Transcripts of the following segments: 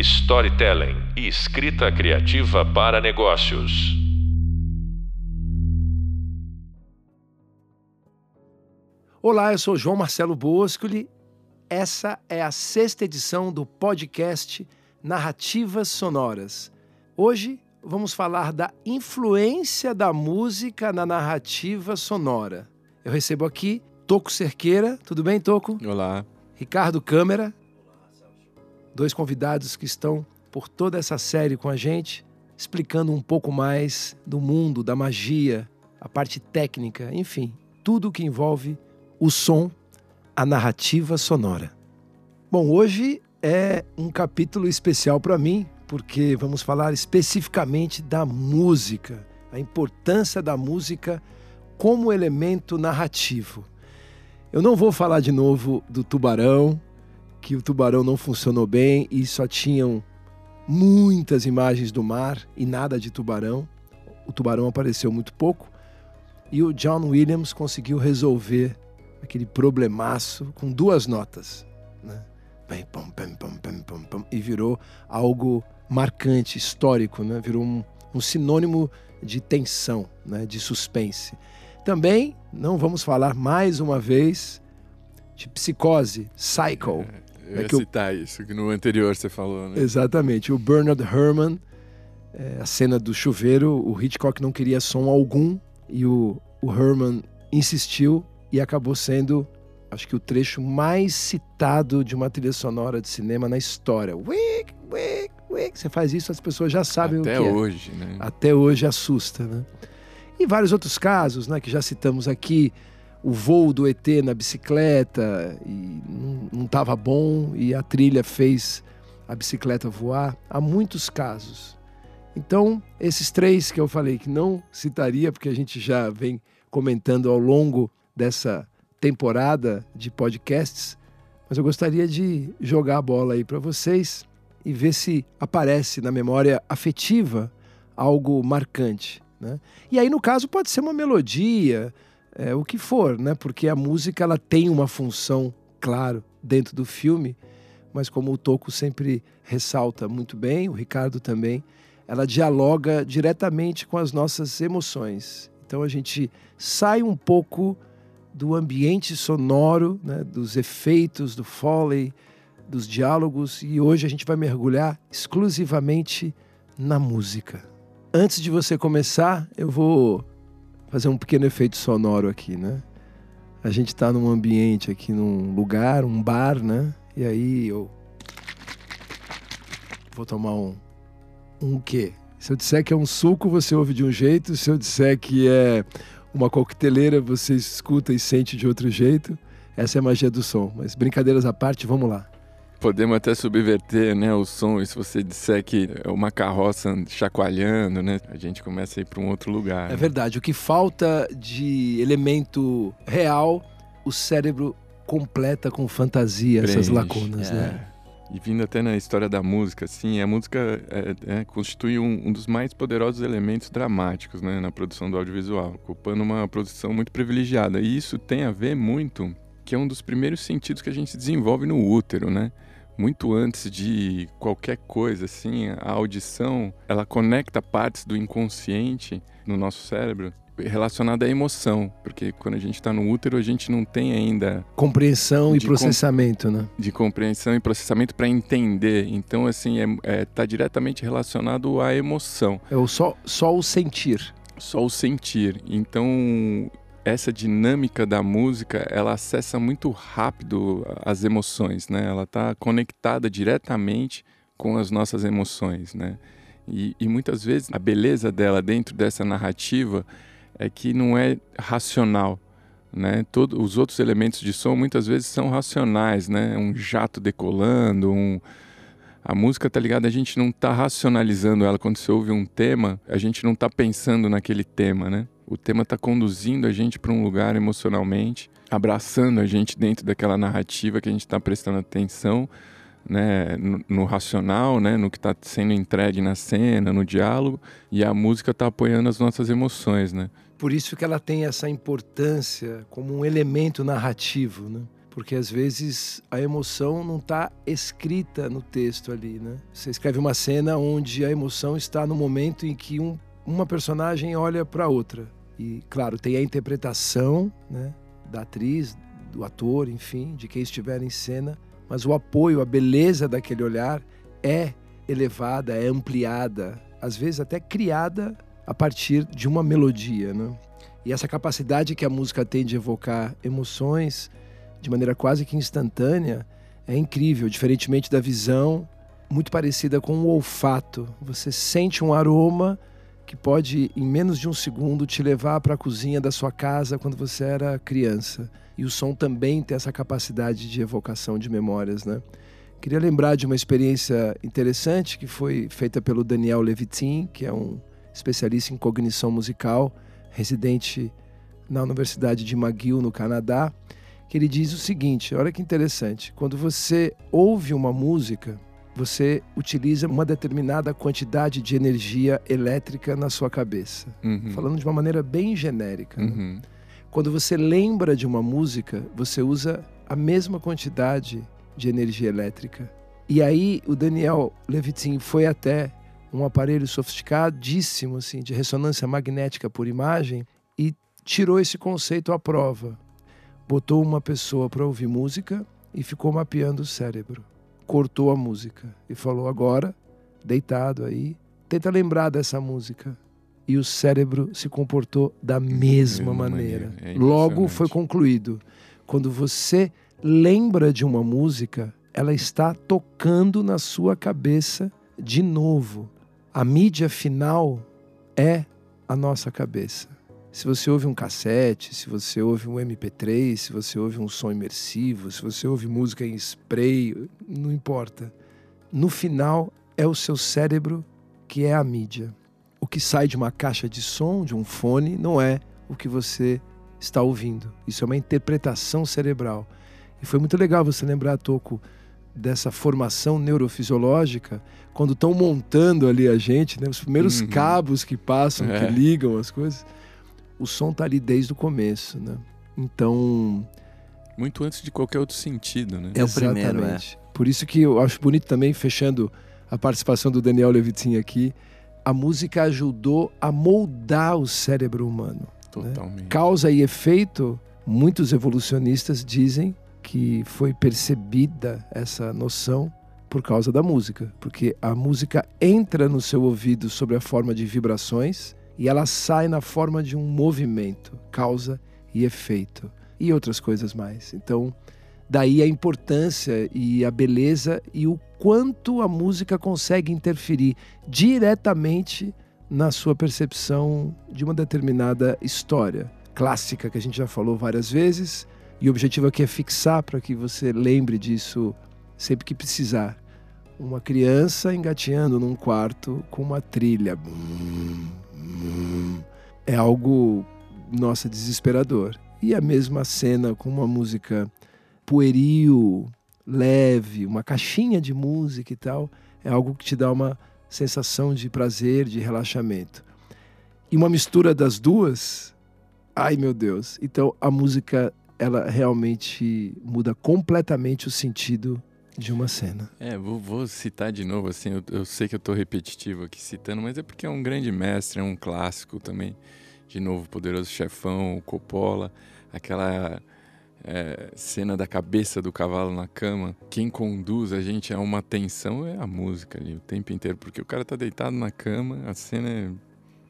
storytelling e escrita criativa para negócios. Olá, eu sou João Marcelo Boscoli. Essa é a sexta edição do podcast Narrativas Sonoras. Hoje vamos falar da influência da música na narrativa sonora. Eu recebo aqui Toco Cerqueira. Tudo bem, Toco? Olá. Ricardo Câmara. Dois convidados que estão por toda essa série com a gente, explicando um pouco mais do mundo, da magia, a parte técnica, enfim, tudo que envolve o som, a narrativa sonora. Bom, hoje é um capítulo especial para mim, porque vamos falar especificamente da música, a importância da música como elemento narrativo. Eu não vou falar de novo do tubarão, que o tubarão não funcionou bem e só tinham muitas imagens do mar e nada de tubarão. O tubarão apareceu muito pouco e o John Williams conseguiu resolver aquele problemaço com duas notas, né? E virou algo marcante, histórico, né? Virou um, um sinônimo de tensão, né? De suspense. Também não vamos falar mais uma vez de psicose, Psycho. É, ia citar o... isso que no anterior você falou, né? Exatamente. O Bernard Herrmann, é, a cena do chuveiro, o Hitchcock não queria som algum e o, o Herrmann insistiu e acabou sendo, acho que o trecho mais citado de uma trilha sonora de cinema na história. Wick, wick, wick. Você faz isso, as pessoas já sabem Até o que é. hoje, né? Até hoje assusta, né? E vários outros casos, né, que já citamos aqui, o voo do ET na bicicleta e não estava bom e a trilha fez a bicicleta voar. Há muitos casos. Então, esses três que eu falei que não citaria, porque a gente já vem comentando ao longo dessa temporada de podcasts, mas eu gostaria de jogar a bola aí para vocês e ver se aparece na memória afetiva algo marcante. Né? E aí, no caso, pode ser uma melodia, é, o que for, né? porque a música ela tem uma função, claro, dentro do filme, mas como o Toco sempre ressalta muito bem, o Ricardo também, ela dialoga diretamente com as nossas emoções. Então a gente sai um pouco do ambiente sonoro, né, dos efeitos, do foley, dos diálogos, e hoje a gente vai mergulhar exclusivamente na música. Antes de você começar, eu vou fazer um pequeno efeito sonoro aqui, né? A gente está num ambiente aqui, num lugar, um bar, né? E aí eu vou tomar um um quê? Se eu disser que é um suco, você ouve de um jeito. Se eu disser que é uma coqueteleira, você escuta e sente de outro jeito. Essa é a magia do som. Mas brincadeiras à parte, vamos lá. Podemos até subverter né, o som, e se você disser que é uma carroça chacoalhando, né, a gente começa a ir para um outro lugar. É né? verdade. O que falta de elemento real, o cérebro completa com fantasia essas lacunas, é. né? E vindo até na história da música, assim, a música é, é, constitui um, um, dos mais poderosos elementos dramáticos né, na produção do audiovisual, ocupando uma posição muito privilegiada. E isso tem a ver muito, que é um dos primeiros sentidos que a gente desenvolve no útero, né? Muito antes de qualquer coisa, assim, a audição, ela conecta partes do inconsciente no nosso cérebro relacionada à emoção, porque quando a gente está no útero a gente não tem ainda compreensão e processamento, com... né? De compreensão e processamento para entender. Então assim é, é tá diretamente relacionado à emoção. É o só só o sentir. Só o sentir. Então essa dinâmica da música ela acessa muito rápido as emoções, né? Ela está conectada diretamente com as nossas emoções, né? E, e muitas vezes a beleza dela dentro dessa narrativa é que não é racional, né? Todos os outros elementos de som muitas vezes são racionais, né? Um jato decolando, um a música tá ligada, a gente não tá racionalizando ela quando você ouve um tema, a gente não tá pensando naquele tema, né? O tema tá conduzindo a gente para um lugar emocionalmente, abraçando a gente dentro daquela narrativa que a gente está prestando atenção, né, no, no, racional, né, no que está sendo entregue na cena, no diálogo, e a música está apoiando as nossas emoções, né? Por isso que ela tem essa importância como um elemento narrativo, né? porque às vezes a emoção não está escrita no texto ali, né? Você escreve uma cena onde a emoção está no momento em que um, uma personagem olha para outra e claro tem a interpretação, né, da atriz, do ator, enfim, de quem estiver em cena, mas o apoio, a beleza daquele olhar é elevada, é ampliada, às vezes até criada a partir de uma melodia, né? E essa capacidade que a música tem de evocar emoções de maneira quase que instantânea é incrível, diferentemente da visão, muito parecida com o olfato. Você sente um aroma que pode, em menos de um segundo, te levar para a cozinha da sua casa quando você era criança. E o som também tem essa capacidade de evocação de memórias, né? Queria lembrar de uma experiência interessante que foi feita pelo Daniel Levitin, que é um especialista em cognição musical, residente na Universidade de McGill, no Canadá, que ele diz o seguinte: olha que interessante, quando você ouve uma música, você utiliza uma determinada quantidade de energia elétrica na sua cabeça. Uhum. Falando de uma maneira bem genérica. Né? Uhum. Quando você lembra de uma música, você usa a mesma quantidade de energia elétrica. E aí o Daniel Levitin foi até um aparelho sofisticadíssimo assim de ressonância magnética por imagem e tirou esse conceito à prova. Botou uma pessoa para ouvir música e ficou mapeando o cérebro. Cortou a música e falou agora, deitado aí, tenta lembrar dessa música. E o cérebro se comportou da mesma, mesma maneira. maneira. É Logo foi concluído. Quando você lembra de uma música, ela está tocando na sua cabeça de novo. A mídia final é a nossa cabeça. Se você ouve um cassete, se você ouve um MP3, se você ouve um som imersivo, se você ouve música em spray, não importa. No final, é o seu cérebro que é a mídia. O que sai de uma caixa de som, de um fone, não é o que você está ouvindo. Isso é uma interpretação cerebral. E foi muito legal você lembrar, Toco, dessa formação neurofisiológica, quando estão montando ali a gente, né, os primeiros Uhum. cabos que passam, É. que ligam as coisas, o som tá ali desde o começo, né? Então, Muito antes de qualquer outro sentido, né? É o primeiro, exatamente. Por isso que eu acho bonito também, fechando a participação do Daniel Levitin aqui, a música ajudou a moldar o cérebro humano. Totalmente. Causa e efeito, muitos evolucionistas dizem que foi percebida essa noção por causa da música, porque a música entra no seu ouvido sob a forma de vibrações e ela sai na forma de um movimento, causa e efeito e outras coisas mais. Então, daí a importância e a beleza e o quanto a música consegue interferir diretamente na sua percepção de uma determinada história clássica que a gente já falou várias vezes. E o objetivo aqui é fixar para que você lembre disso sempre que precisar. Uma criança engateando num quarto com uma trilha. Bum. É algo, nossa, desesperador. E a mesma cena com uma música pueril, leve, uma caixinha de música e tal, é algo que te dá uma sensação de prazer, de relaxamento. E uma mistura das duas, ai meu Deus. Então a música, ela realmente muda completamente o sentido de uma cena. É, vou, vou citar de novo, assim, eu, eu sei que eu tô repetitivo aqui citando, mas é porque é um grande mestre, é um clássico também. De novo, Poderoso Chefão, Coppola, aquela é, cena da cabeça do cavalo na cama. Quem conduz a gente a uma tensão é a música ali, o tempo inteiro, porque o cara tá deitado na cama, a cena é,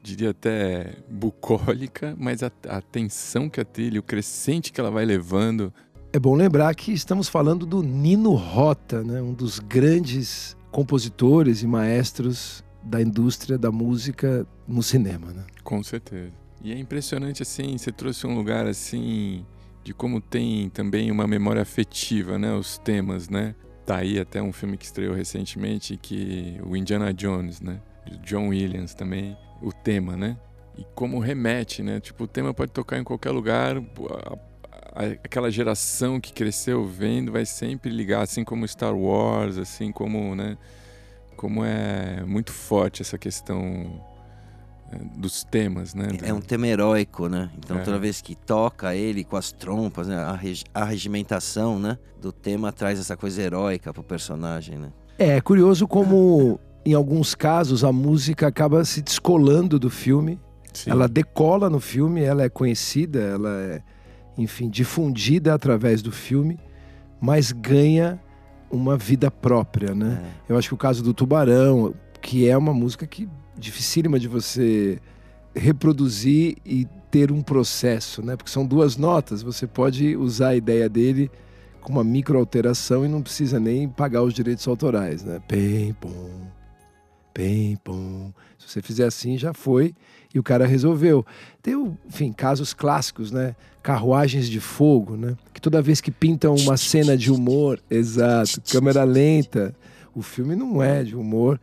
diria até bucólica, mas a, a tensão que a trilha, o crescente que ela vai levando, É bom lembrar que estamos falando do Nino Rota, né? um dos grandes compositores e maestros da indústria da música no cinema. Né? Com certeza. E é impressionante assim, você trouxe um lugar assim de como tem também uma memória afetiva, né, os temas, né? Tá aí até um filme que estreou recentemente que o Indiana Jones, né, John Williams também, o tema, né? E como remete, né? Tipo, o tema pode tocar em qualquer lugar, aquela geração que cresceu vendo vai sempre ligar, assim como Star Wars, assim como, né, como é muito forte essa questão é, dos temas, né? É um tema heróico, né? Então É. toda vez que toca ele com as trompas, né? a, regi- a regimentação, né? Do tema traz essa coisa heróica pro personagem, né? É, é curioso como, em alguns casos, a música acaba se descolando do filme. Sim. Ela decola no filme, ela é conhecida, ela é, enfim, difundida através do filme, mas ganha uma vida própria, né? É. Eu acho que o caso do Tubarão, que é uma música que dificílima de você reproduzir e ter um processo, né? Porque são duas notas, você pode usar a ideia dele com uma micro alteração e não precisa nem pagar os direitos autorais, né? Pem, pom, bem bom. Se você fizer assim, já foi. E o cara resolveu. Tem, enfim, casos clássicos, né? Carruagens de fogo, né? Que toda vez que pintam uma cena de humor, exato, câmera lenta. O filme não é de humor,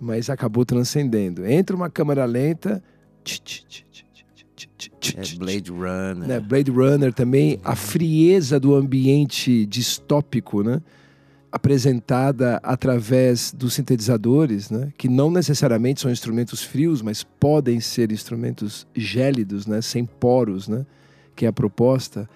mas acabou transcendendo. Entra uma câmera lenta. Tch, tch, tch, é Blade Runner. Né? Blade Runner também. A frieza do ambiente distópico, né? Apresentada através dos sintetizadores, né? que não necessariamente são instrumentos frios, mas podem ser instrumentos gélidos, né? sem poros, né? que é a proposta,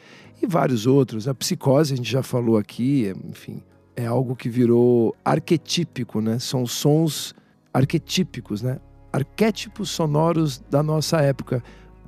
e vários outros. A psicose, a gente já falou aqui, enfim, é algo que virou arquetípico, né? são sons arquetípicos, né? arquétipos sonoros da nossa época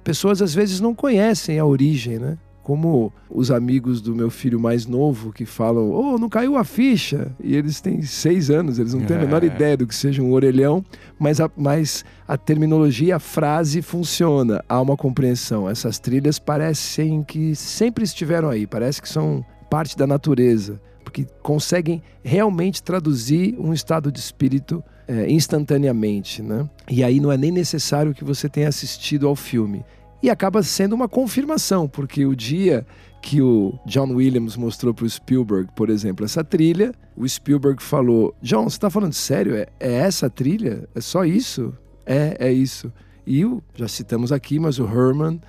pessoas às vezes não conhecem a origem, né? Como os amigos do meu filho mais novo que falam, oh, não caiu a ficha. E eles têm seis anos, eles não têm a menor É. ideia do que seja um orelhão, mas a, mas a terminologia, a frase funciona, há uma compreensão. Essas trilhas parecem que sempre estiveram aí, parece que são parte da natureza, porque conseguem realmente traduzir um estado de espírito é, instantaneamente, né? E aí não é nem necessário que você tenha assistido ao filme. E acaba sendo uma confirmação, porque o dia que o John Williams mostrou para o Spielberg, por exemplo, essa trilha, o Spielberg falou: John, você está falando sério? É, é essa trilha? É só isso? É, é isso. E o, já citamos aqui, mas o Herman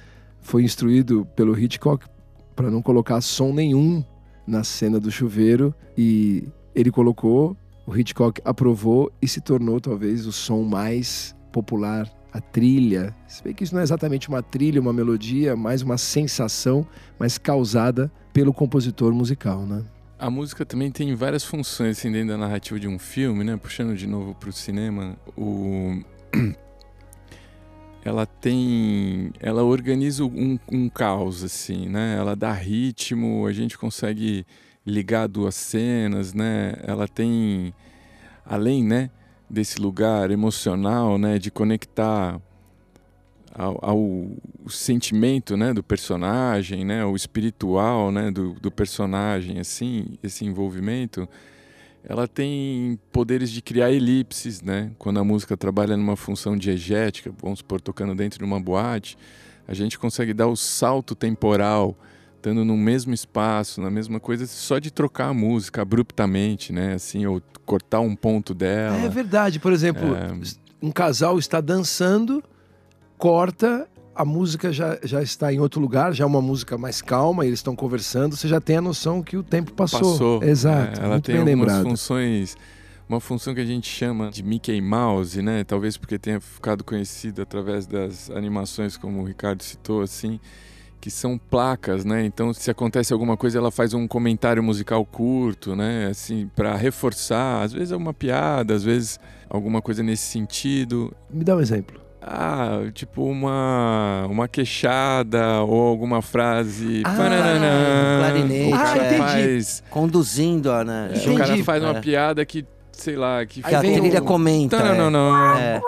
foi instruído pelo Hitchcock para não colocar som nenhum na cena do chuveiro e ele colocou, o Hitchcock aprovou e se tornou talvez o som mais popular, a trilha. Se bem que isso não é exatamente uma trilha, uma melodia, mais uma sensação, mas causada pelo compositor musical, né? A música também tem várias funções assim, dentro da narrativa de um filme, né? Puxando de novo para o cinema, o... ela tem, ela organiza um, um caos assim, né? Ela dá ritmo, a gente consegue ligar duas cenas, né? Ela tem, além, né? Desse lugar emocional, né? De conectar ao, ao sentimento né, do personagem, né, o espiritual né, do, do personagem, assim, esse envolvimento, ela tem poderes de criar elipses, né? Quando a música trabalha numa função diegética, vamos supor, tocando dentro de uma boate, a gente consegue dar o salto temporal, estando no mesmo espaço, na mesma coisa, só de trocar a música abruptamente, né? Assim, ou cortar um ponto dela. É verdade, por exemplo, É. um casal está dançando, corta, a música já, já está em outro lugar, já é uma música mais calma, eles estão conversando, você já tem a noção que o tempo passou. Passou. Exato, É, ela muito tem bem algumas lembrado. funções, uma função que a gente chama de Mickey Mouse, né? Talvez porque tenha ficado conhecido através das animações, como o Ricardo citou, assim, que são placas, né? Então, se acontece alguma coisa, ela faz um comentário musical curto, né? Assim, para reforçar. Às vezes é uma piada, às vezes alguma coisa nesse sentido. Me dá um exemplo. Ah, tipo uma, uma queixada ou alguma frase. Ah, Pananã. um clarinete, O cara Ah, entendi. faz, Conduzindo a, né? é, Entendi. o cara faz uma É. piada que, sei lá, que Que a trilha o- comenta. Não, não, não, não.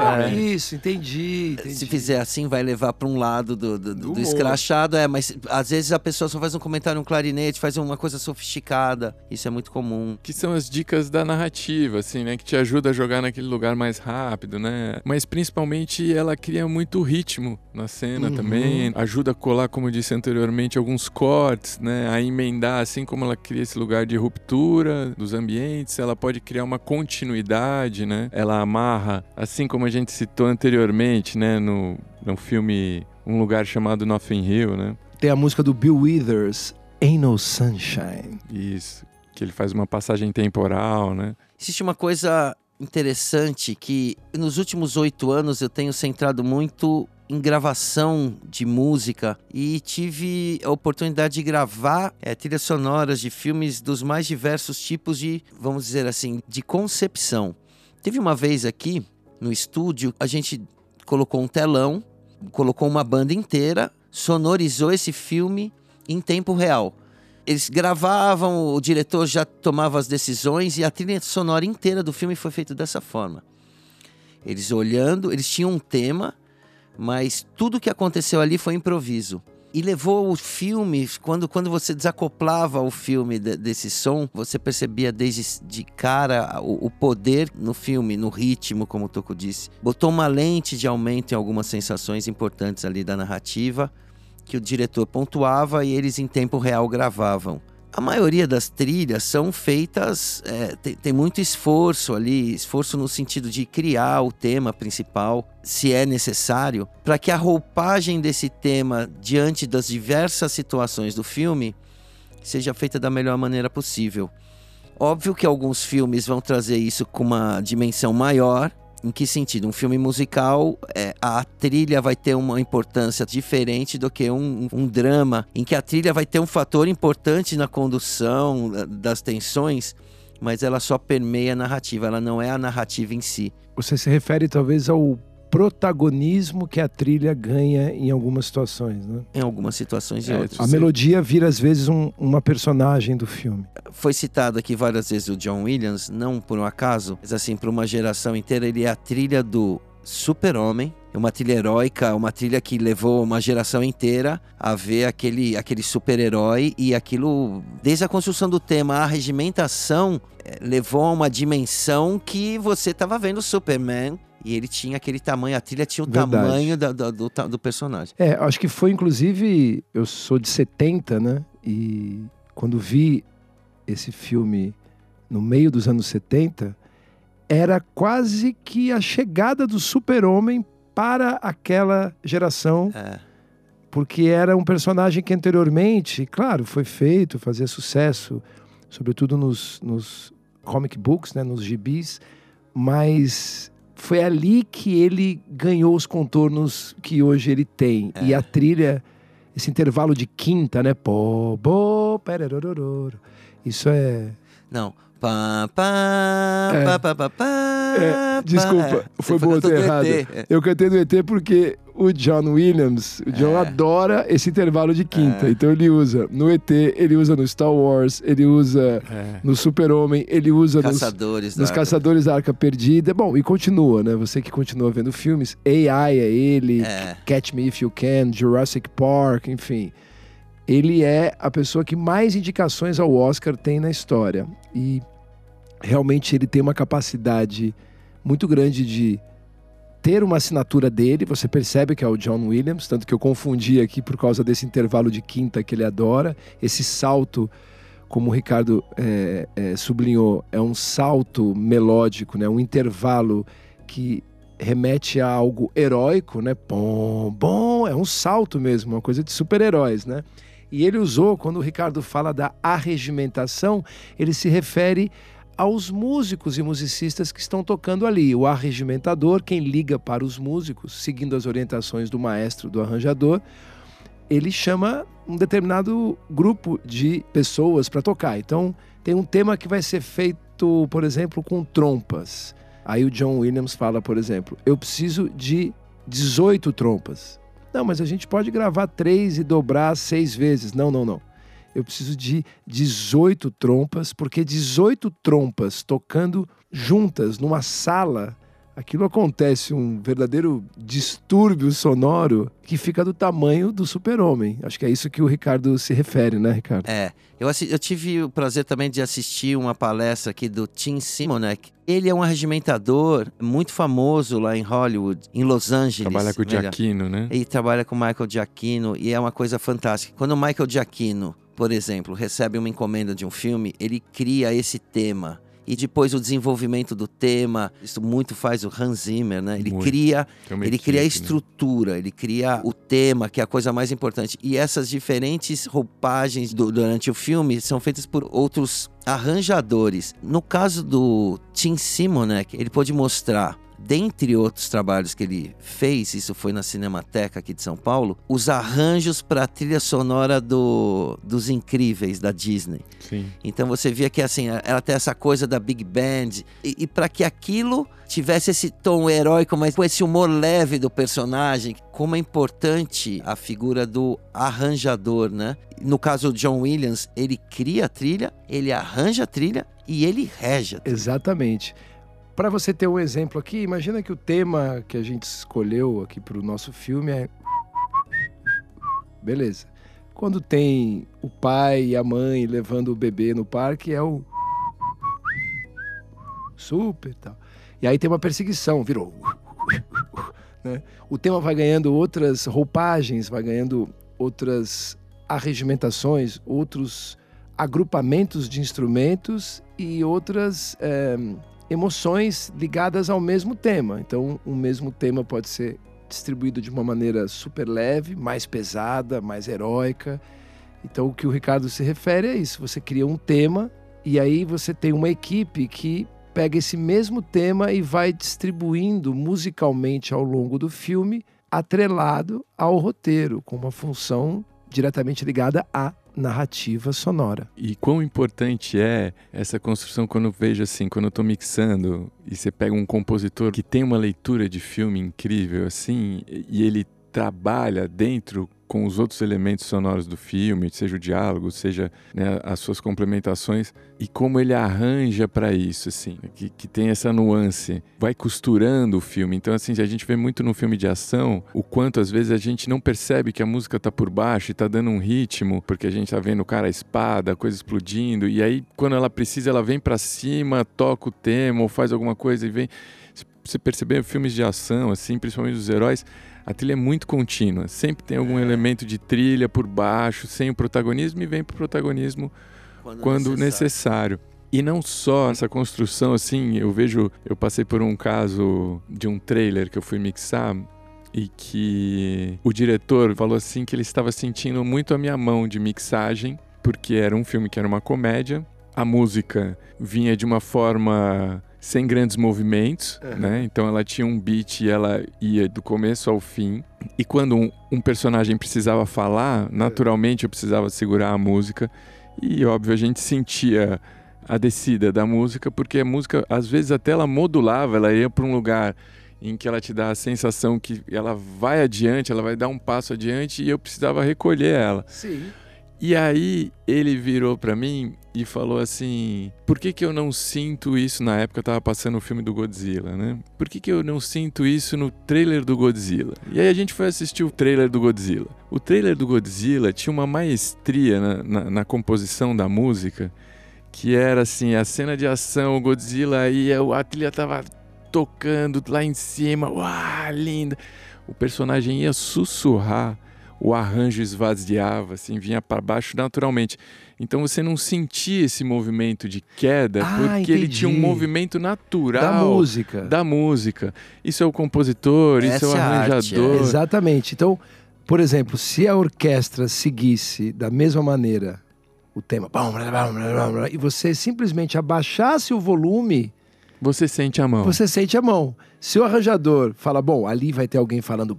É. É. Isso, entendi, entendi. Se fizer assim, vai levar para um lado do, do, do- do escrachado, é, mas às vezes a pessoa só faz um comentário, um clarinete, faz uma coisa sofisticada. Isso é muito comum. Que são as dicas da narrativa, assim, né? Que te ajuda a jogar naquele lugar mais rápido, né? Mas principalmente ela cria muito ritmo na cena Uhum. também. Ajuda a colar, como eu disse anteriormente, alguns cortes, né? A emendar, assim como ela cria esse lugar de ruptura dos ambientes, ela pode criar uma continuidade, né? Ela amarra, assim como a gente citou anteriormente, né? No, no filme Um Lugar Chamado Nothing Hill, né? Tem a música do Bill Withers, Ain't No Sunshine. Isso. Que ele faz uma passagem temporal, né? Existe uma coisa interessante que nos últimos oito anos eu tenho centrado muito em gravação de música e tive a oportunidade de gravar é, trilhas sonoras de filmes dos mais diversos tipos de, vamos dizer assim, de concepção. Teve uma vez aqui no estúdio, a gente colocou um telão, colocou uma banda inteira, sonorizou esse filme em tempo real. Eles gravavam, o diretor já tomava as decisões e a trilha sonora inteira do filme foi feita dessa forma. Eles olhando, eles tinham um tema, mas tudo que aconteceu ali foi improviso. E levou o filme, quando, quando você desacoplava o filme de, desse som, você percebia desde de cara o, o, poder no filme, no ritmo, como o Toco disse. Botou uma lente de aumento em algumas sensações importantes ali da narrativa, que o diretor pontuava e eles em tempo real gravavam. A maioria das trilhas são feitas, é, tem, tem, muito esforço ali, esforço no sentido de criar o tema principal, se é necessário, para que a roupagem desse tema diante das diversas situações do filme seja feita da melhor maneira possível. Óbvio que alguns filmes vão trazer isso com uma dimensão maior, em que sentido? Um filme musical, é, a trilha vai ter uma importância diferente do que um, um, drama, em que a trilha vai ter um fator importante na condução das tensões, mas ela só permeia a narrativa, ela não é a narrativa em si. Você se refere talvez ao protagonismo que a trilha ganha em algumas situações, né? Em algumas situações e é, outras. A melodia vira às vezes um, uma personagem do filme. Foi citado aqui várias vezes o John Williams, não por um acaso, mas assim, para uma geração inteira, ele é a trilha do Super-Homem, é uma trilha heróica, uma trilha que levou uma geração inteira a ver aquele, aquele super-herói e aquilo, desde a construção do tema, a regimentação eh, levou a uma dimensão que você estava vendo Superman e ele tinha aquele tamanho, a trilha tinha o Verdade. tamanho da, da, do, do personagem. É, acho que foi inclusive, eu sou de 70, né? E quando vi esse filme no meio dos anos 70, era quase que a chegada do super-homem para aquela geração. É. Porque era um personagem que anteriormente, claro, foi feito, fazia sucesso, sobretudo nos, nos comic books, né, nos gibis, mas foi ali que ele ganhou os contornos que hoje ele tem. É. E a trilha, esse intervalo de quinta, né? Pô, bo, Isso é. Não. Pá, pá, é. pá, pá, pá, pá, é. Desculpa, foi bom ter errado. Eu cantei do ET porque o John Williams, o John é. adora esse intervalo de quinta. É. Então ele usa no ET, ele usa no Star Wars, ele usa é. no Super-Homem, ele usa Caçadores nos, nos Caçadores da Arca Perdida. Bom, e continua, né? Você que continua vendo filmes, AI é ele, é. Catch Me If You Can, Jurassic Park, enfim. Ele é a pessoa que mais indicações ao Oscar tem na história. E realmente ele tem uma capacidade muito grande de ter uma assinatura dele, você percebe que é o John Williams, tanto que eu confundi aqui por causa desse intervalo de quinta que ele adora, esse salto, como o Ricardo é, é, sublinhou, é um salto melódico, né? um intervalo que remete a algo heróico, né? Bom, bom, é um salto mesmo, uma coisa de super-heróis, né? E ele usou, quando o Ricardo fala da arregimentação, ele se refere aos músicos e musicistas que estão tocando ali. O arregimentador, quem liga para os músicos, seguindo as orientações do maestro, do arranjador, ele chama um determinado grupo de pessoas para tocar. Então, tem um tema que vai ser feito, por exemplo, com trompas. Aí o John Williams fala, por exemplo, eu preciso de 18 trompas. Não, mas a gente pode gravar três e dobrar seis vezes. Não, não, não eu preciso de 18 trompas, porque 18 trompas tocando juntas numa sala, aquilo acontece um verdadeiro distúrbio sonoro que fica do tamanho do super-homem. Acho que é isso que o Ricardo se refere, né, Ricardo? É. Eu, eu tive o prazer também de assistir uma palestra aqui do Tim Simonek. Ele é um arregimentador muito famoso lá em Hollywood, em Los Angeles. Trabalha com o Giacchino, né? E trabalha com o Michael Giacchino e é uma coisa fantástica. Quando o Michael Giacchino por exemplo, recebe uma encomenda de um filme, ele cria esse tema e depois o desenvolvimento do tema. Isso muito faz o Hans Zimmer, né? Ele Muito. cria, ele cria a equipe, né? estrutura, ele cria o tema, que é a coisa mais importante. E essas diferentes roupagens do- durante o filme são feitas por outros arranjadores. No caso do Tim Simonek, ele pôde mostrar dentre outros trabalhos que ele fez, isso foi na Cinemateca aqui de São Paulo, os arranjos para a trilha sonora do, dos Incríveis da Disney. Sim. Então você via que assim, ela tem essa coisa da Big Band. E, e para que aquilo tivesse esse tom heróico, mas com esse humor leve do personagem, como é importante a figura do arranjador, né? No caso do John Williams, ele cria a trilha, ele arranja a trilha e ele rege a trilha. Exatamente. Para você ter um exemplo aqui, imagina que o tema que a gente escolheu aqui para o nosso filme é. Beleza. Quando tem o pai e a mãe levando o bebê no parque, é o. Super tal. E aí tem uma perseguição, virou. né? O tema vai ganhando outras roupagens, vai ganhando outras arregimentações, outros agrupamentos de instrumentos e outras eh, emoções ligadas ao mesmo tema. Então, o mesmo tema pode ser distribuído de uma maneira super leve, mais pesada, mais heróica. Então, o que o Ricardo se refere é isso: você cria um tema e aí você tem uma equipe que pega esse mesmo tema e vai distribuindo musicalmente ao longo do filme, atrelado ao roteiro, com uma função diretamente ligada à narrativa sonora. E quão importante é essa construção quando eu vejo assim, quando eu tô mixando e você pega um compositor que tem uma leitura de filme incrível assim, e ele trabalha dentro com os outros elementos sonoros do filme, seja o diálogo, seja né, as suas complementações, e como ele arranja para isso, assim, que, que tem essa nuance, vai costurando o filme. Então, assim, a gente vê muito no filme de ação o quanto às vezes a gente não percebe que a música tá por baixo e tá dando um ritmo, porque a gente tá vendo o cara a espada, a coisa explodindo, e aí quando ela precisa, ela vem para cima, toca o tema ou faz alguma coisa e vem. Você perceber filmes de ação, assim, principalmente dos heróis, a trilha é muito contínua. Sempre tem algum elemento de trilha por baixo, sem o protagonismo, e vem pro protagonismo quando necessário. E não só essa construção, assim, eu vejo, eu passei por um caso de um trailer que eu fui mixar e que o diretor falou assim que ele estava sentindo muito a minha mão de mixagem, porque era um filme que era uma comédia, a música vinha de uma forma sem grandes movimentos, Uhum. né? Então ela tinha um beat e ela ia do começo ao fim. E quando um, um personagem precisava falar, naturalmente eu precisava segurar a música. E óbvio, a gente sentia a descida da música, porque a música, às vezes, até ela modulava, ela ia para um lugar em que ela te dá a sensação que ela vai adiante, ela vai dar um passo adiante e eu precisava recolher ela. Sim. E aí ele virou pra mim e falou assim: por que, que eu não sinto isso na época eu tava passando o filme do Godzilla, né? Por que, que eu não sinto isso no trailer do Godzilla? E aí a gente foi assistir o trailer do Godzilla. O trailer do Godzilla tinha uma maestria na, na, na composição da música que era assim: a cena de ação, o Godzilla ia, a trilha tava tocando lá em cima, uau, linda. O personagem ia sussurrar o arranjo esvaziava, assim, vinha para baixo naturalmente. Então você não sentia esse movimento de queda, Ah, porque ele tinha um entendi. movimento natural Da música. da música. Isso é o compositor, isso é o Essa é arte, arranjador. é. Exatamente. Então, por exemplo, se a orquestra seguisse da mesma maneira o tema e você simplesmente abaixasse o volume, Você sente a mão. você sente a mão. Se o arranjador fala, bom, ali vai ter alguém falando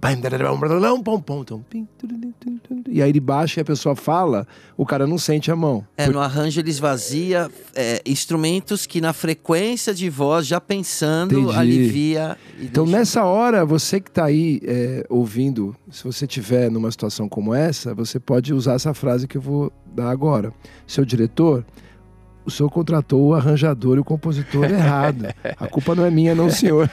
e aí ele baixa e a pessoa fala, o cara não sente a mão. É, no arranjo ele esvazia é, instrumentos que na frequência de voz, já pensando, Entendi. alivia. Então, deixa- nessa hora, você que está aí é, ouvindo, se você estiver numa situação como essa, você pode usar essa frase que eu vou dar agora. Seu diretor, o senhor contratou o arranjador e o compositor errado. A culpa não é minha, não, senhor.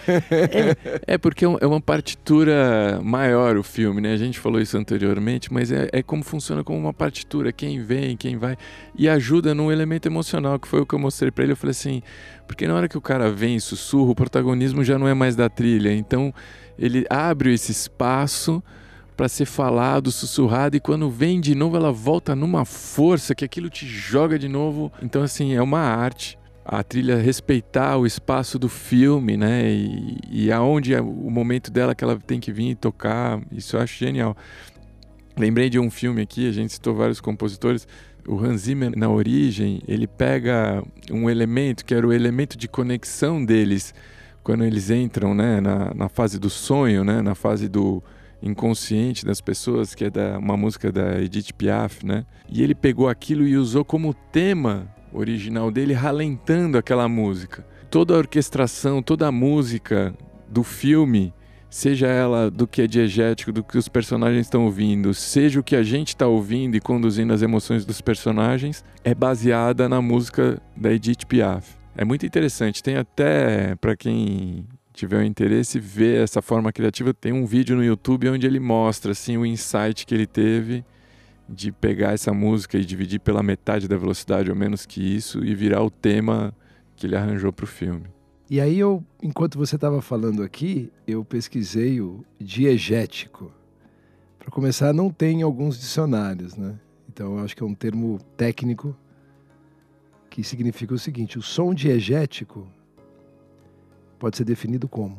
É porque é é uma partitura maior o filme, né? A gente falou isso anteriormente, mas é, é como funciona como uma partitura. Quem vem, quem vai. E ajuda num elemento emocional, que foi o que eu mostrei pra ele. Eu falei assim, porque na hora que o cara vem e sussurra, o protagonismo já não é mais da trilha. Então ele abre esse espaço para ser falado, sussurrado, e quando vem de novo, ela volta numa força que aquilo te joga de novo. Então, assim, é uma arte. a trilha respeitar o espaço do filme, né? E, e aonde é o momento dela que ela tem que vir e tocar, isso eu acho genial. Lembrei de um filme aqui, a gente citou vários compositores. O Hans Zimmer, na origem, ele pega um elemento que era o elemento de conexão deles quando eles entram né, na, na fase do sonho, né, na fase do inconsciente das pessoas, que é da, uma música da Edith Piaf, né? E ele pegou aquilo e usou como tema original dele, ralentando aquela música. Toda a orquestração, toda a música do filme seja ela do que é diegético, do que os personagens estão ouvindo, seja o que a gente está ouvindo e conduzindo as emoções dos personagens, é baseada na música da Edith Piaf. É muito interessante, tem até, para quem tiver o interesse, ver essa forma criativa, tem um vídeo no YouTube onde ele mostra assim, o insight que ele teve de pegar essa música e dividir pela metade da velocidade ou menos que isso e virar o tema que ele arranjou para o filme. E aí eu, enquanto você estava falando aqui, eu pesquisei o diegético. Para começar, não tem em alguns dicionários, né? Então eu acho que é um termo técnico que significa o seguinte: o som diegético pode ser definido como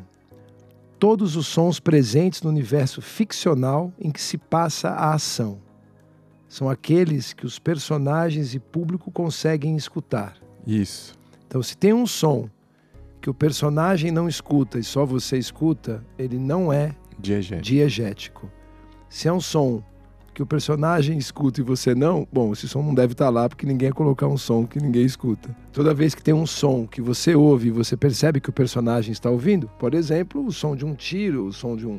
todos os sons presentes no universo ficcional em que se passa a ação. São aqueles que os personagens e público conseguem escutar. Isso. Então, se tem um som que o personagem não escuta e só você escuta, ele não é diegético. diegético. Se é um som que o personagem escuta e você não, bom, esse som não deve estar lá porque ninguém ia colocar um som que ninguém escuta. Toda vez que tem um som que você ouve e você percebe que o personagem está ouvindo, por exemplo, o som de um tiro, o som de, um,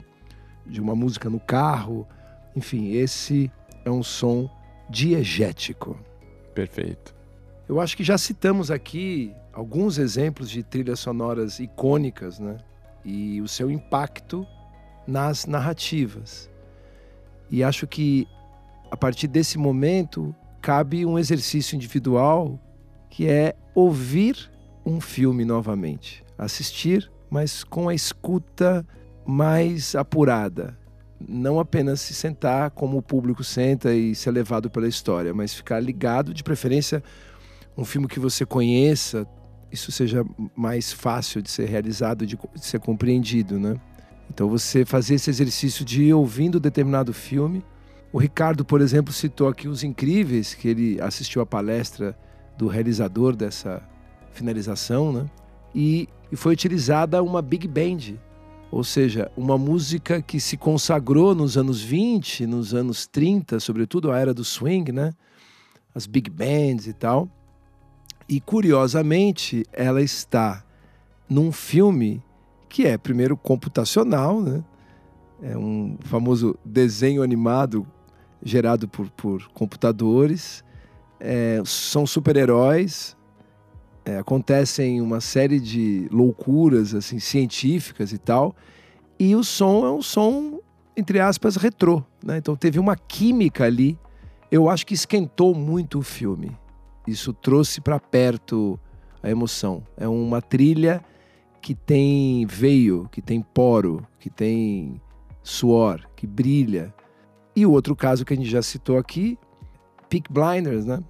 de uma música no carro, enfim, esse é um som diegético. Perfeito. Eu acho que já citamos aqui alguns exemplos de trilhas sonoras icônicas, né? E o seu impacto nas narrativas. E acho que a partir desse momento cabe um exercício individual que é ouvir um filme novamente, assistir, mas com a escuta mais apurada, não apenas se sentar como o público senta e ser levado pela história, mas ficar ligado, de preferência um filme que você conheça, isso seja mais fácil de ser realizado, de, ser compreendido, né? Então você fazer esse exercício de ir ouvindo determinado filme. O Ricardo, por exemplo, citou aqui Os Incríveis, que ele assistiu a palestra do realizador dessa finalização, né? E, e foi utilizada uma big band, ou seja, uma música que se consagrou nos anos 20, nos anos 30, sobretudo a era do swing, né? As big bands e tal. E curiosamente, ela está num filme que é primeiro computacional, né? É um famoso desenho animado gerado por, por computadores. É, são super-heróis. É, acontecem uma série de loucuras assim científicas e tal. E o som é um som, entre aspas, retrô. Né? Então teve uma química ali. Eu acho que esquentou muito o filme. Isso trouxe para perto a emoção. É uma trilha que tem veio, que tem poro, que tem suor, que brilha. E o outro caso que a gente já citou aqui, Peak Blinders, né?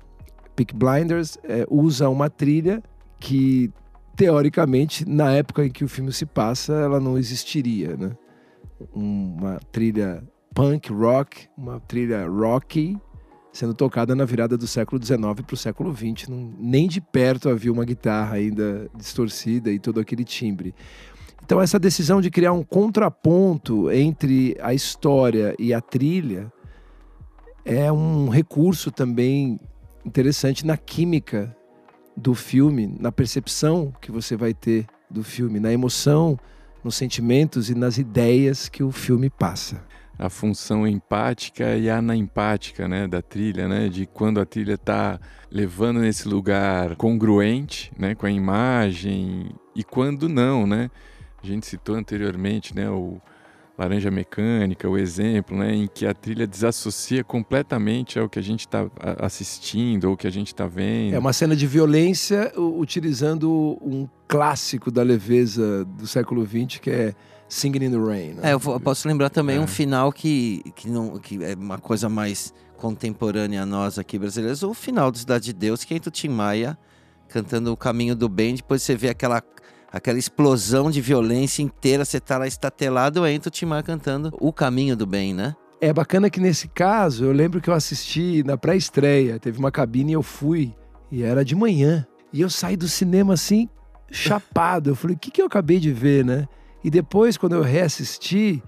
Peak Blinders é, usa uma trilha que, teoricamente, na época em que o filme se passa, ela não existiria, né? Uma trilha punk rock, uma trilha rocky, sendo tocada na virada do século XIX para o século XX. Não, nem de perto havia uma guitarra ainda distorcida e todo aquele timbre. Então, essa decisão de criar um contraponto entre a história e a trilha é um recurso também interessante na química do filme, na percepção que você vai ter do filme, na emoção, nos sentimentos e nas ideias que o filme passa a função empática e anaempática, né, da trilha, né, de quando a trilha está levando nesse lugar congruente, né, com a imagem e quando não, né? A gente citou anteriormente, né, o Laranja Mecânica, o exemplo, né, em que a trilha desassocia completamente ao que a gente está assistindo ou que a gente está vendo. É uma cena de violência utilizando um clássico da leveza do século XX que é Singing in the Rain. Né? É, eu posso lembrar também é. um final que, que, não, que é uma coisa mais contemporânea a nós aqui brasileiros, o final do Cidade de Deus, que entra o Tim Maia cantando o Caminho do Bem, depois você vê aquela aquela explosão de violência inteira, você tá lá estatelado, entra o Timar cantando O Caminho do Bem, né? É bacana que nesse caso, eu lembro que eu assisti na pré-estreia, teve uma cabine e eu fui, e era de manhã. E eu saí do cinema assim, chapado. Eu falei, o que, que eu acabei de ver, né? E depois, quando eu reassisti,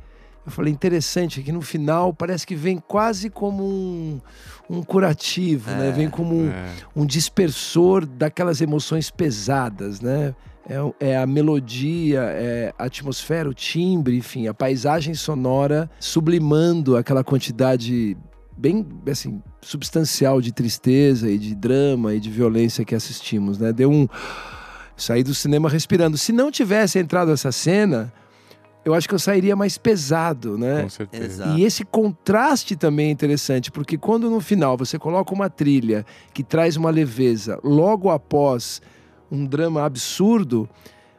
eu falei, interessante, que no final parece que vem quase como um, um curativo, né? é, né? Vem como um, é. um dispersor daquelas emoções pesadas, né? É, é, a melodia, é a atmosfera, o timbre, enfim, a paisagem sonora sublimando aquela quantidade bem assim substancial de tristeza e de drama e de violência que assistimos, né? Deu um sair do cinema respirando. Se não tivesse entrado essa cena, eu acho que eu sairia mais pesado, né? Com certeza. Exato. E esse contraste também é interessante, porque quando no final você coloca uma trilha que traz uma leveza logo após um drama absurdo,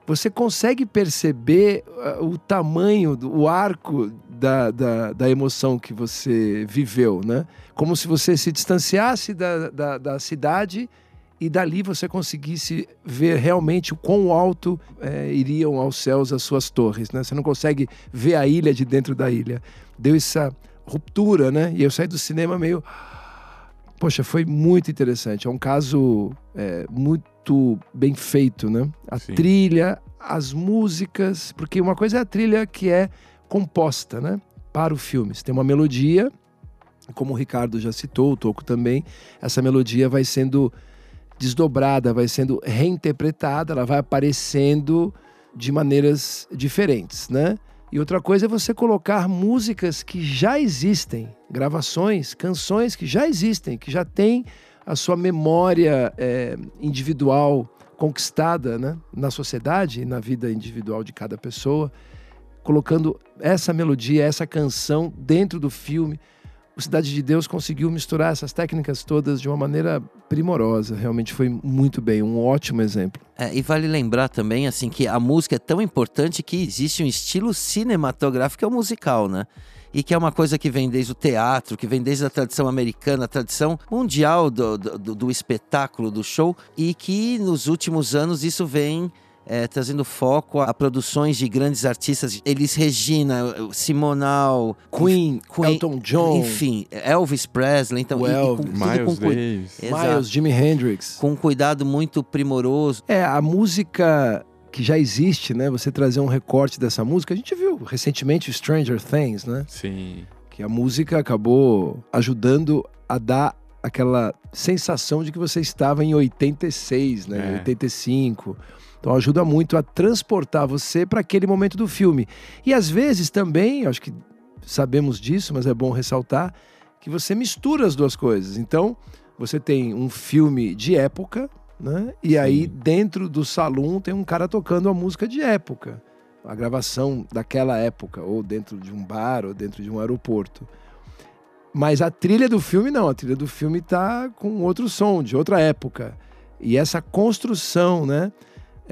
você consegue perceber uh, o tamanho, o arco da, da, da, emoção que você viveu, né? Como se você se distanciasse da, da, da cidade e dali você conseguisse ver realmente o quão alto é, iriam aos céus as suas torres, né? Você não consegue ver a ilha de dentro da ilha. Deu essa ruptura, né? E eu saí do cinema meio... Poxa, foi muito interessante. É um caso é, muito bem feito, né? A Sim. trilha, as músicas... Porque uma coisa é a trilha que é composta, né? Para o filme. Você tem uma melodia, como o Ricardo já citou, o Toco também. Essa melodia vai sendo desdobrada, vai sendo reinterpretada, ela vai aparecendo de maneiras diferentes, né? E outra coisa é você colocar músicas que já existem, gravações, canções que já existem, que já têm a sua memória é, individual conquistada né, na sociedade e na vida individual de cada pessoa, colocando essa melodia, essa canção dentro do filme o Cidade de Deus conseguiu misturar essas técnicas todas de uma maneira primorosa. Realmente foi muito bem, um ótimo exemplo. É, e vale lembrar também assim que a música é tão importante que existe um estilo cinematográfico que é o musical, né? e que é uma coisa que vem desde o teatro, que vem desde a tradição americana, a tradição mundial do, do, do espetáculo, do show, e que nos últimos anos isso vem é, trazendo foco a, produções de grandes artistas, Elis Regina, Simonal, Queen, Queen, Elton John, enfim, Elvis Presley, então, well, e, com, Miles com, Davis, Miles, Jimi Hendrix, com um cuidado muito primoroso. É a música que já existe, né? Você trazer um recorte dessa música, a gente viu recentemente Stranger Things, né? Sim. Que a música acabou ajudando a dar aquela sensação de que você estava em 86, né? É. 85. Então ajuda muito a transportar você para aquele momento do filme. E às vezes também, acho que sabemos disso, mas é bom ressaltar que você mistura as duas coisas. Então, você tem um filme de época, né? E Sim. aí dentro do salão tem um cara tocando a música de época, a gravação daquela época, ou dentro de um bar, ou dentro de um aeroporto. Mas a trilha do filme não, a trilha do filme tá com outro som, de outra época. E essa construção, né?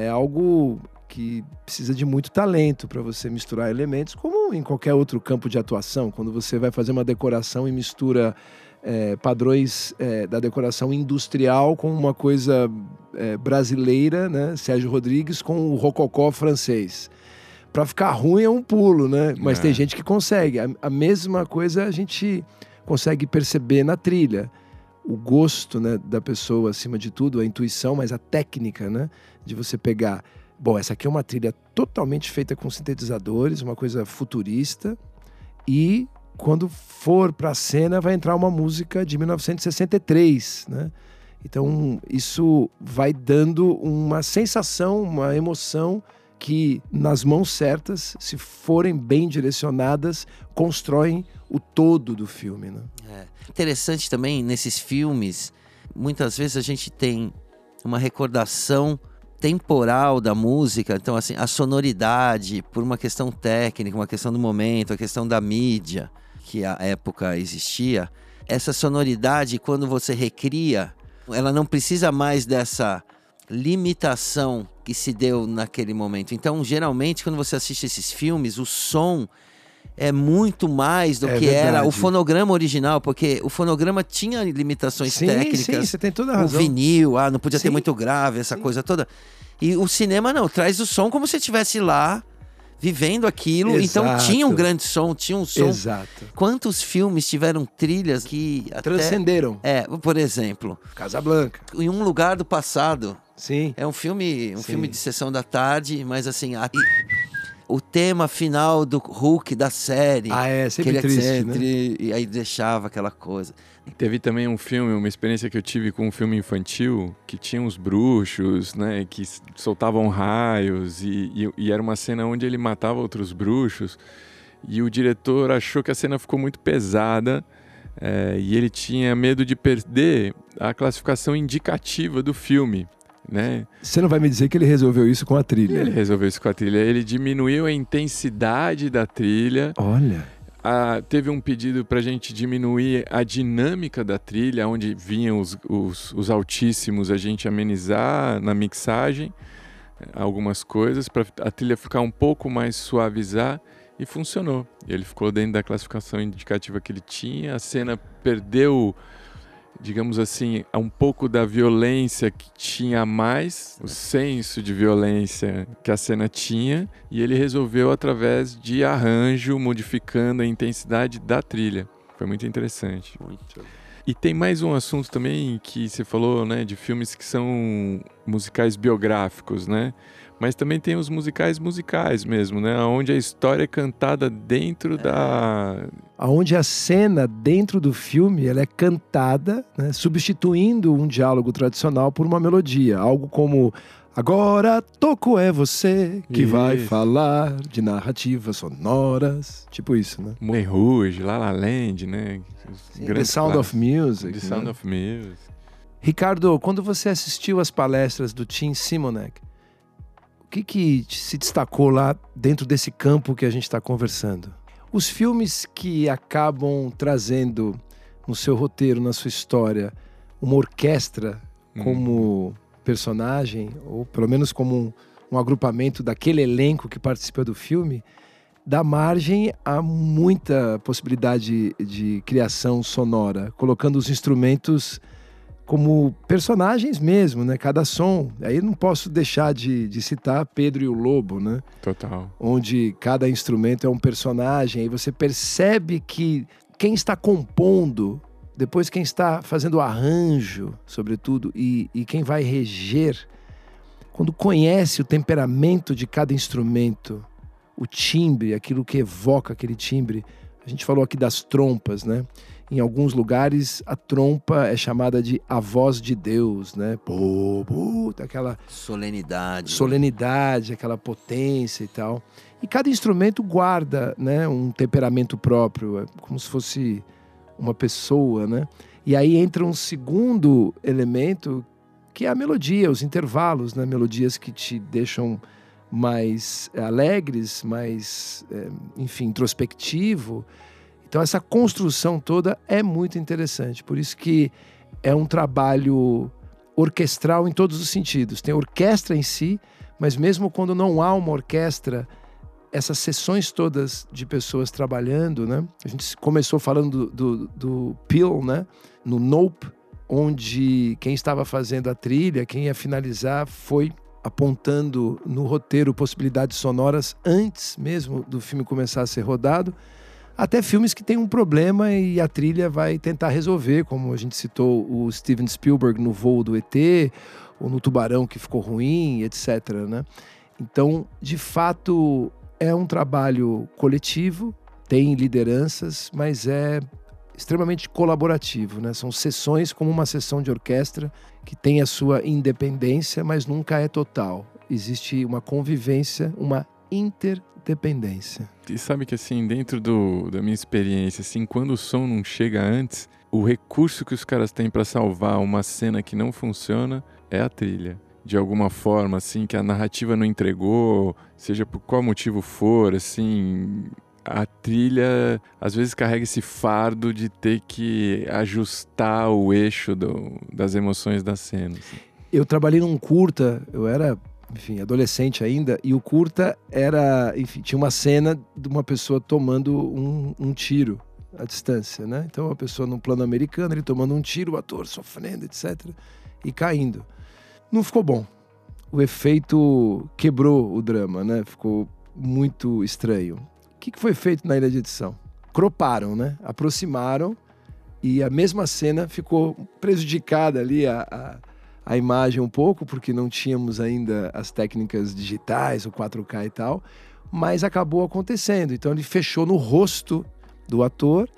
É algo que precisa de muito talento para você misturar elementos, como em qualquer outro campo de atuação, quando você vai fazer uma decoração e mistura é, padrões é, da decoração industrial com uma coisa é, brasileira, né? Sérgio Rodrigues com o rococó francês. Para ficar ruim é um pulo, né? Mas tem é. gente que consegue. A, a mesma coisa a gente consegue perceber na trilha o gosto né, da pessoa acima de tudo, a intuição, mas a técnica, né? De você pegar. Bom, essa aqui é uma trilha totalmente feita com sintetizadores, uma coisa futurista. E quando for para a cena, vai entrar uma música de 1963, né? Então, isso vai dando uma sensação, uma emoção que, nas mãos certas, se forem bem direcionadas, constroem o todo do filme. Né? É. Interessante também nesses filmes, muitas vezes a gente tem uma recordação temporal da música, então assim, a sonoridade, por uma questão técnica, uma questão do momento, a questão da mídia que a época existia, essa sonoridade quando você recria, ela não precisa mais dessa limitação que se deu naquele momento. Então, geralmente, quando você assiste esses filmes, o som é muito mais do É que era verdade. o fonograma original, porque o fonograma tinha limitações Sim, técnicas. sim, você tem toda a o razão. vinil, ah, não podia ter Sim. muito grave, essa coisa toda. E o cinema não, traz o som como se estivesse lá vivendo aquilo. Então Exato. tinha um grande som, tinha um som. Exato. Quantos filmes tiveram trilhas que até Transcenderam. é, por exemplo, Casablanca. em um lugar do passado, Sim. é um filme, um Sim. filme de sessão da tarde, mas assim, a- o tema final do Hulk da série. Ah, é, que sempre ele triste, é né? E aí deixava aquela coisa. Teve também um filme, uma experiência que eu tive com um filme infantil, que tinha uns bruxos, né, que soltavam raios, e, e- e era uma cena onde ele matava outros bruxos, e o diretor achou que a cena ficou muito pesada, eh, e ele tinha medo de perder a classificação indicativa do filme, né? Você não vai me dizer que ele resolveu isso com a trilha. Ele resolveu isso com a trilha, ele diminuiu a intensidade da trilha, Olha. ah, teve um pedido para a gente diminuir a dinâmica da trilha, onde vinham os, os, os altíssimos, a gente amenizar na mixagem eh, algumas coisas para a trilha ficar um pouco mais suavizar e funcionou. Ele ficou dentro da classificação indicativa que ele tinha, a cena perdeu, digamos assim, um pouco da violência que tinha mais, o senso de violência que a cena tinha, e ele resolveu através de arranjo, modificando a intensidade da trilha. Foi muito interessante. Muito. E tem mais um assunto também que você falou, né, de filmes que são musicais biográficos, né? Mas também tem os musicais musicais mesmo, né? Onde a história é cantada dentro da Onde a cena dentro do filme ela é cantada, né, substituindo um diálogo tradicional por uma melodia. Algo como Agora toco é você que vai Isso. falar de narrativas sonoras. Tipo isso, né? Moulin Rouge, La La Land, né? The Sound of. Music. The Sound né? of Music. Ricardo, quando você assistiu às palestras do Tim Simonek, o que, que se destacou lá dentro desse campo que a gente está conversando? Os filmes que acabam trazendo no seu roteiro, na sua história, uma orquestra Hum. Personagem, ou pelo menos como um, um agrupamento daquele elenco que participa do filme, dá margem a muita possibilidade de criação sonora, colocando os instrumentos como personagens mesmo, né? Cada som. Aí não posso deixar de, de citar Pedro e o Lobo, né? Total. Onde cada instrumento é um personagem. Aí você percebe que quem está compondo, depois quem está fazendo o arranjo, sobretudo, e, e quem vai reger, quando conhece o temperamento de cada instrumento, o timbre, aquilo que evoca aquele timbre. A gente falou aqui das trompas, né? Em alguns lugares, a trompa é chamada de a voz de Deus, né? Pô, pô, aquela Solenidade. solenidade, aquela potência e tal. E cada instrumento guarda, né, um temperamento próprio, é como se fosse uma pessoa, né? E aí entra um segundo elemento que é a melodia, os intervalos, né? Melodias que te deixam mais alegres, mais, é, enfim, introspectivo. Então essa construção toda é muito interessante. Por isso que é um trabalho orquestral em todos os sentidos. Tem orquestra em si, mas mesmo quando não há uma orquestra, essas sessões todas de pessoas trabalhando, né? A gente começou falando do, do, do Peel, né? No Nope, onde quem estava fazendo a trilha, quem ia finalizar, foi apontando no roteiro possibilidades sonoras antes mesmo do filme começar a ser rodado. Até filmes que têm um problema e a trilha vai tentar resolver, como a gente citou o Steven Spielberg no Voo do ET, ou no Tubarão que ficou ruim, etc. Né? Então, de fato, é um trabalho coletivo, tem lideranças, mas é extremamente colaborativo. Né? São sessões como uma sessão de orquestra que tem a sua independência, mas nunca é total. Existe uma convivência, uma interdependência. E sabe que assim, dentro do, da minha experiência, assim, quando o som não chega antes, o recurso que os caras têm para salvar uma cena que não funciona é a trilha. De alguma forma, assim, que a narrativa não entregou, seja por qual motivo for, assim, a trilha às vezes carrega esse fardo de ter que ajustar o eixo do, das emoções da cena. assim. Eu trabalhei num curta, eu era enfim, adolescente ainda, e o curta era, enfim, tinha uma cena de uma pessoa tomando um, um tiro à distância, né? Então a pessoa no plano americano, ele tomando um tiro, o ator sofrendo, etc, e caindo. Não ficou bom. O efeito quebrou o drama, né? Ficou muito estranho. O que foi feito na ilha de edição? Croparam, né? Aproximaram e a mesma cena ficou prejudicada ali a, a a imagem um pouco, porque não tínhamos ainda as técnicas digitais, o 4K e tal, mas acabou acontecendo. Então ele fechou no rosto do ator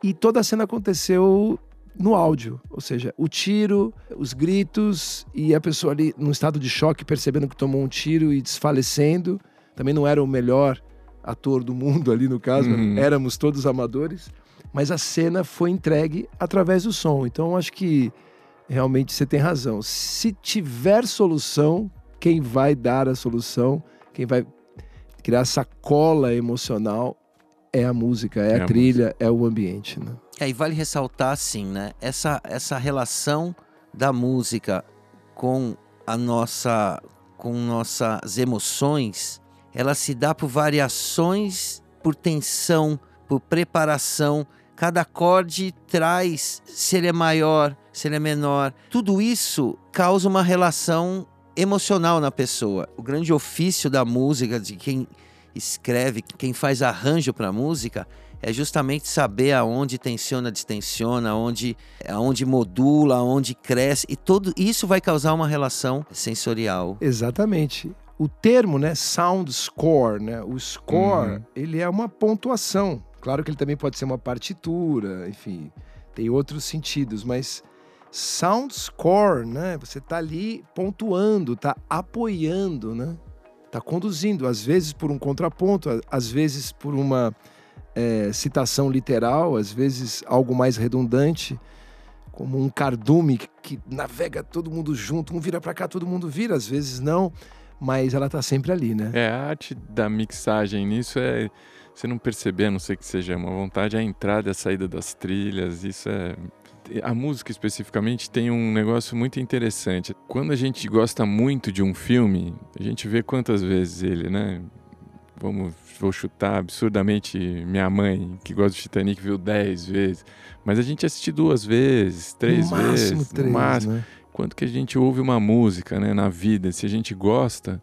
e toda a cena aconteceu no áudio, ou seja, o tiro, os gritos e a pessoa ali num estado de choque, percebendo que tomou um tiro e desfalecendo. Também não era o melhor ator do mundo ali no caso, uhum. éramos todos amadores, mas a cena foi entregue através do som. Então acho que realmente você tem razão. Se tiver solução, quem vai dar a solução, quem vai criar essa cola emocional é a música, é, é a, a, trilha, música. é o ambiente, né? E vale ressaltar, assim, né? Essa, essa relação da música com a nossa, com nossas emoções, ela se dá por variações, por tensão, por preparação. Cada acorde traz, se ele é maior, se ele é menor. Tudo isso causa uma relação emocional na pessoa. O grande ofício da música, de quem escreve, quem faz arranjo para música, é justamente saber aonde tensiona, distensiona, aonde, aonde modula, aonde cresce. E tudo isso vai causar uma relação sensorial. Exatamente. O termo, né, sound score, né, o score, uhum. ele é uma pontuação. Claro que ele também pode ser uma partitura, enfim, tem outros sentidos, mas sound score, né? Você está ali pontuando, está apoiando, né? Está conduzindo, às vezes por um contraponto, às vezes por uma é, citação literal, às vezes algo mais redundante, como um cardume que, navega todo mundo junto, um vira para cá, todo mundo vira, às vezes não, mas ela está sempre ali, né? É, a arte da mixagem nisso é você não perceber, a não sei que seja uma vontade, a entrada e a saída das trilhas, isso é a música especificamente tem um negócio muito interessante. Quando a gente gosta muito de um filme, a gente vê quantas vezes ele, né? Vamos, vou chutar absurdamente minha mãe, que gosta do Titanic, viu dez vezes. Mas a gente assiste duas vezes, três no vezes. Máximo três, no máximo. Né? Quanto que a gente ouve uma música né, na vida, se a gente gosta,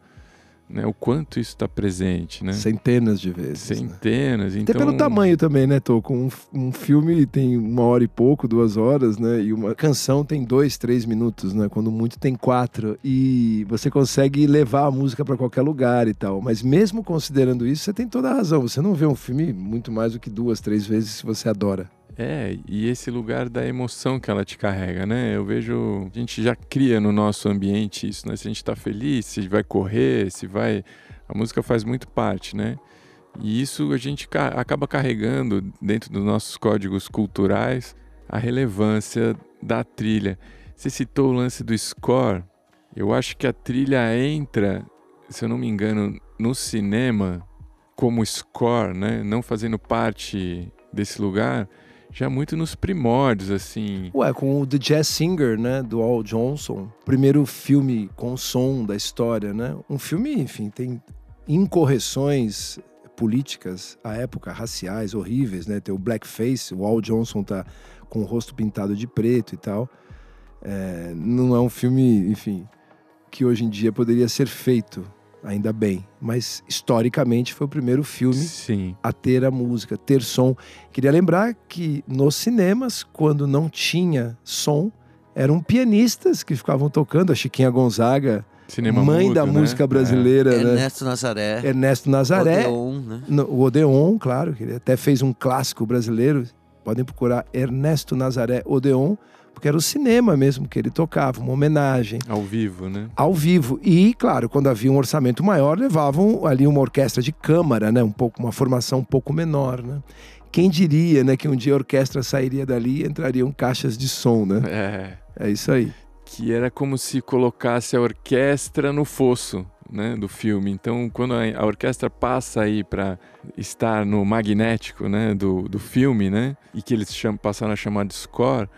né, o quanto isso está presente, né? Centenas de vezes. Né? Centenas, né? então... Até pelo tamanho também, né, Tô? Com um, um, filme tem uma hora e pouco, duas horas, né? E uma canção tem dois, três minutos, né? Quando muito tem quatro. E você consegue levar a música para qualquer lugar e tal. Mas mesmo considerando isso, você tem toda a razão. Você não vê um filme muito mais do que duas, três vezes se você adora. É, e esse lugar da emoção que ela te carrega, né? Eu vejo, a gente já cria no nosso ambiente isso, né? Se a gente tá feliz, se vai correr, se vai. A música faz muito parte, né? E isso a gente acaba carregando dentro dos nossos códigos culturais a relevância da trilha. Você citou o lance do score. Eu acho que a trilha entra, se eu não me engano, no cinema como score, né? Não fazendo parte desse lugar já muito nos primórdios, assim. Ué, com o The Jazz Singer, né, do Al Johnson, primeiro filme com som da história, né? Um filme, enfim, tem incorreções políticas à época, raciais, horríveis, né? Tem o blackface, o Al Johnson tá com o rosto pintado de preto e tal. É, não é um filme, enfim, que hoje em dia poderia ser feito ainda bem. Mas historicamente foi o primeiro filme Sim. a ter a música, ter som. Queria lembrar que nos cinemas, quando não tinha som, eram pianistas que ficavam tocando, a Chiquinha Gonzaga. Cinema mãe mudo, da né? música brasileira, é. né? Ernesto Nazaré. Ernesto Nazaré. Odeon, né? No, o Odeon, claro, que ele até fez um clássico brasileiro. Podem procurar Ernesto Nazaré Odeon porque era o cinema mesmo que ele tocava, uma homenagem. Ao vivo, né? Ao vivo. E, claro, quando havia um orçamento maior, levavam ali uma orquestra de câmara, né? Um pouco, uma formação um pouco menor, né? Quem diria, né, que um dia a orquestra sairia dali e entrariam caixas de som, né? É. É isso aí. Que era como se colocasse a orquestra no fosso, né, do filme. Então, quando a, orquestra passa aí para estar no magnético, né, do, do filme, né, e que eles chamam, passaram a chamar de score,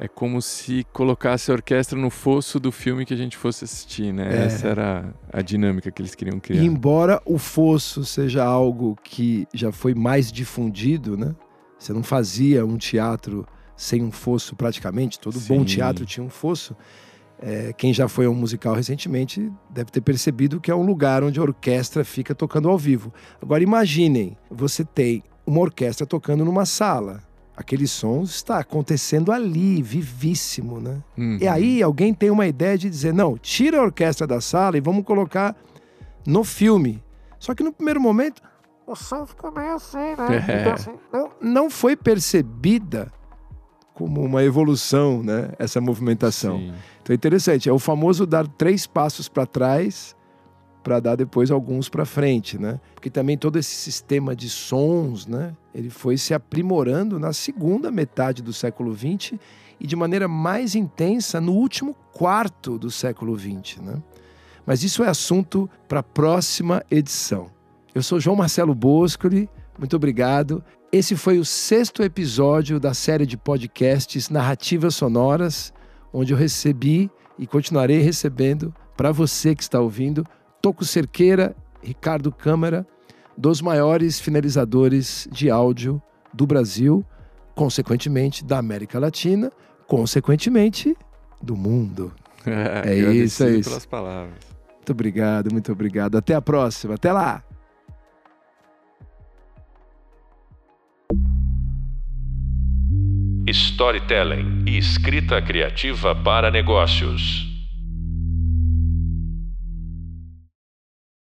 É como se colocasse a orquestra no fosso do filme que a gente fosse assistir, né? É. Essa era a dinâmica que eles queriam criar. E embora o fosso seja algo que já foi mais difundido, né? Você não fazia um teatro sem um fosso praticamente, todo bom Sim. teatro tinha um fosso. É, quem já foi a um musical recentemente deve ter percebido que é um lugar onde a orquestra fica tocando ao vivo. Agora imaginem, você tem uma orquestra tocando numa sala. Aquele som está acontecendo ali, vivíssimo, né? Uhum. E aí alguém tem uma ideia de dizer, não, tira a orquestra da sala e vamos colocar no filme. Só que no primeiro momento, o som ficou meio assim, né? É. Então, assim, não, não foi percebida como uma evolução, né? Essa movimentação. Sim. Então é interessante, é o famoso dar três passos para trás para dar depois alguns para frente, né? Porque também todo esse sistema de sons, né? Ele foi se aprimorando na segunda metade do século XX e de maneira mais intensa no último quarto do século XX, né? Mas isso é assunto para a próxima edição. Eu sou João Marcelo Boscoli, muito obrigado. Esse foi o sexto episódio da série de podcasts Narrativas Sonoras, onde eu recebi e continuarei recebendo para você que está ouvindo Toco Cerqueira, Ricardo Câmara, dos maiores finalizadores de áudio do Brasil, consequentemente da América Latina, consequentemente do mundo. É isso, Agradecido é isso. pelas palavras. Muito obrigado, muito obrigado. Até a próxima. Até lá. Storytelling e escrita criativa para negócios.